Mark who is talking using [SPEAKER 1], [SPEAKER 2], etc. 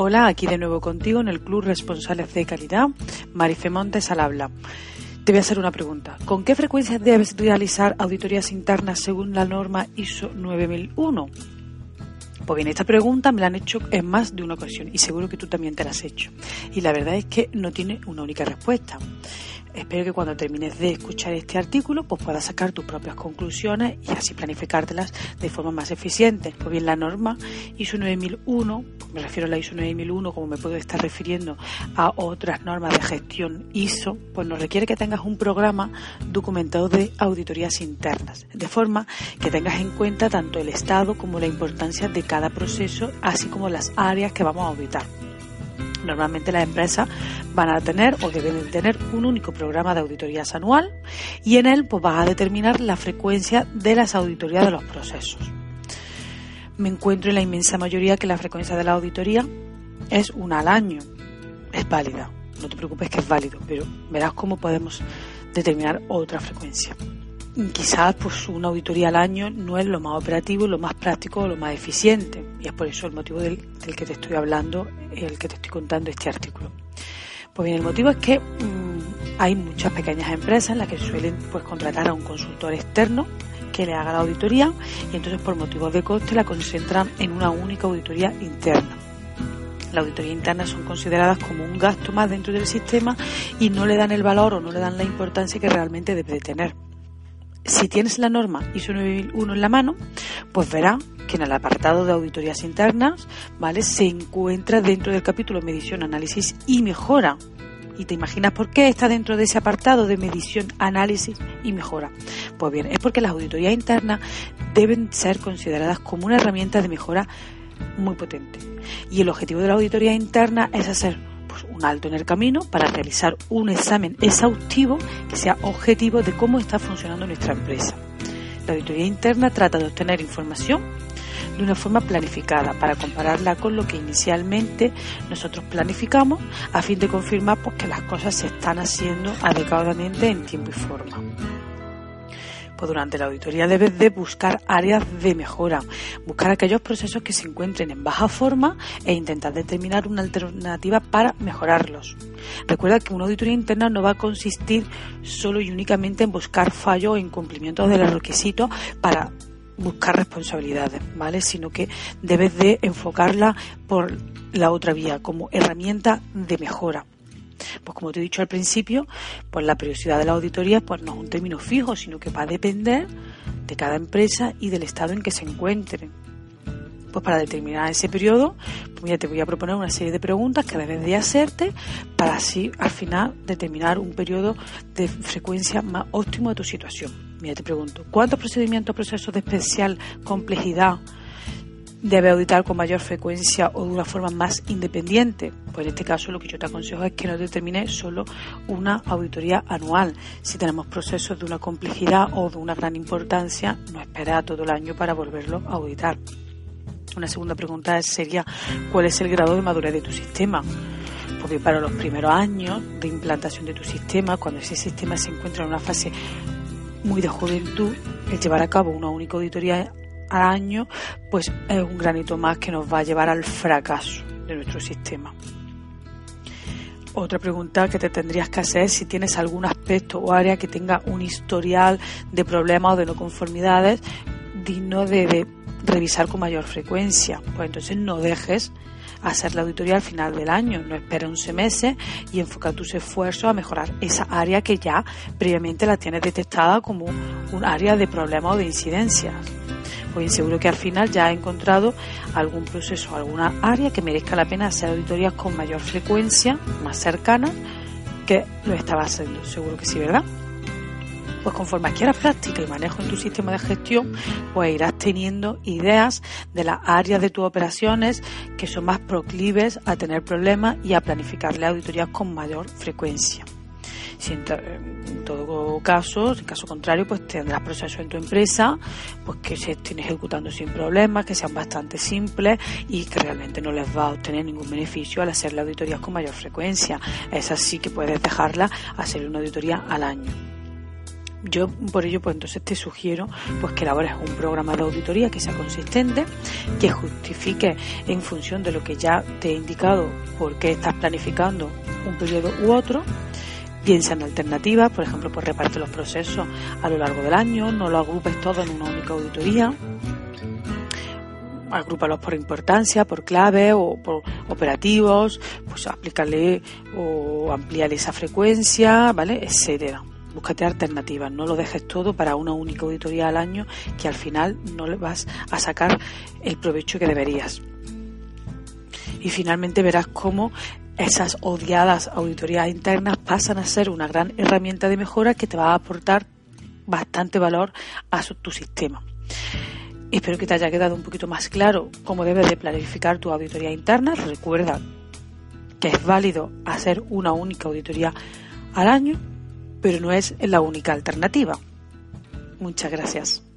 [SPEAKER 1] Hola, aquí de nuevo contigo en el Club Responsables de Calidad, Marife Montes al habla. Te voy a hacer una pregunta. ¿Con qué frecuencia debes realizar auditorías internas según la norma ISO 9001? Pues bien, esta pregunta me la han hecho en más de una ocasión y seguro que tú también te la has hecho. Y la verdad es que no tiene una única respuesta. Espero que cuando termines de escuchar este artículo pues puedas sacar tus propias conclusiones y así planificártelas de forma más eficiente. Pues bien, la norma ISO 9001, me refiero a la ISO 9001 como me puedo estar refiriendo a otras normas de gestión ISO, pues nos requiere que tengas un programa documentado de auditorías internas, de forma que tengas en cuenta tanto el estado como la importancia de cada proceso, así como las áreas que vamos a auditar. Normalmente las empresas van a tener o deben tener un único programa de auditorías anual y en él pues vas a determinar la frecuencia de las auditorías de los procesos. Me encuentro en la inmensa mayoría que la frecuencia de la auditoría es una al año. Es válida, no te preocupes que es válido, pero verás cómo podemos determinar otra frecuencia quizás pues una auditoría al año no es lo más operativo, lo más práctico lo más eficiente. Y es por eso el motivo del, que te estoy hablando, el que te estoy contando este artículo. Pues bien, el motivo es que mm, hay muchas pequeñas empresas en las que suelen pues contratar a un consultor externo que le haga la auditoría y entonces por motivos de coste la concentran en una única auditoría interna. La auditoría interna son consideradas como un gasto más dentro del sistema y no le dan el valor o no le dan la importancia que realmente debe tener si tienes la norma ISO 9001 en la mano, pues verá que en el apartado de auditorías internas, ¿vale? Se encuentra dentro del capítulo medición, análisis y mejora. Y te imaginas por qué está dentro de ese apartado de medición, análisis y mejora. Pues bien, es porque las auditorías internas deben ser consideradas como una herramienta de mejora muy potente. Y el objetivo de la auditoría interna es hacer un alto en el camino para realizar un examen exhaustivo que sea objetivo de cómo está funcionando nuestra empresa. La auditoría interna trata de obtener información de una forma planificada para compararla con lo que inicialmente nosotros planificamos a fin de confirmar pues, que las cosas se están haciendo adecuadamente en tiempo y forma. Pues durante la auditoría debes de buscar áreas de mejora, buscar aquellos procesos que se encuentren en baja forma e intentar determinar una alternativa para mejorarlos. Recuerda que una auditoría interna no va a consistir solo y únicamente en buscar fallos o incumplimientos de los requisitos para buscar responsabilidades, ¿vale? Sino que debes de enfocarla por la otra vía, como herramienta de mejora. Pues como te he dicho al principio, pues la periodicidad de la auditoría pues no es un término fijo, sino que va a depender de cada empresa y del estado en que se encuentre. Pues para determinar ese periodo, pues te voy a proponer una serie de preguntas que debes de hacerte para así al final determinar un periodo de frecuencia más óptimo de tu situación. Mira, te pregunto, ¿cuántos procedimientos, procesos de especial complejidad debe auditar con mayor frecuencia o de una forma más independiente. Pues en este caso lo que yo te aconsejo es que no determine solo una auditoría anual. Si tenemos procesos de una complejidad o de una gran importancia, no espera todo el año para volverlo a auditar. Una segunda pregunta sería ¿cuál es el grado de madurez de tu sistema? Porque para los primeros años de implantación de tu sistema, cuando ese sistema se encuentra en una fase muy de juventud, el llevar a cabo una única auditoría al año, pues es un granito más que nos va a llevar al fracaso de nuestro sistema. Otra pregunta que te tendrías que hacer si tienes algún aspecto o área que tenga un historial de problemas o de no conformidades digno de, revisar con mayor frecuencia. Pues entonces no dejes hacer la auditoría al final del año, no espera 11 meses y enfoca tus esfuerzos a mejorar esa área que ya previamente la tienes detectada como un área de problemas o de incidencias pues seguro que al final ya ha encontrado algún proceso, alguna área que merezca la pena hacer auditorías con mayor frecuencia, más cercana, que lo estaba haciendo. Seguro que sí, ¿verdad? Pues conforme adquieras práctica y manejo en tu sistema de gestión, pues irás teniendo ideas de las áreas de tus operaciones que son más proclives a tener problemas y a planificarle auditorías con mayor frecuencia. Si en, todo caso, en caso contrario, pues tendrás procesos en tu empresa pues que se estén ejecutando sin problemas, que sean bastante simples y que realmente no les va a obtener ningún beneficio al hacer la auditoría con mayor frecuencia. Es así que puedes dejarla hacer una auditoría al año. Yo por ello pues entonces te sugiero pues que elabores un programa de auditoría que sea consistente, que justifique en función de lo que ya te he indicado por qué estás planificando un periodo u otro. Piensa en alternativas, por ejemplo, pues reparte los procesos a lo largo del año, no lo agrupes todo en una única auditoría agrúpalos por importancia, por clave o por operativos, pues aplicarle o ampliar esa frecuencia, ¿vale? etcétera. Búscate alternativas, no lo dejes todo para una única auditoría al año que al final no le vas a sacar el provecho que deberías. Y finalmente verás cómo esas odiadas auditorías internas pasan a ser una gran herramienta de mejora que te va a aportar bastante valor a tu sistema. Espero que te haya quedado un poquito más claro cómo debes de planificar tu auditoría interna. Recuerda que es válido hacer una única auditoría al año, pero no es la única alternativa. Muchas gracias.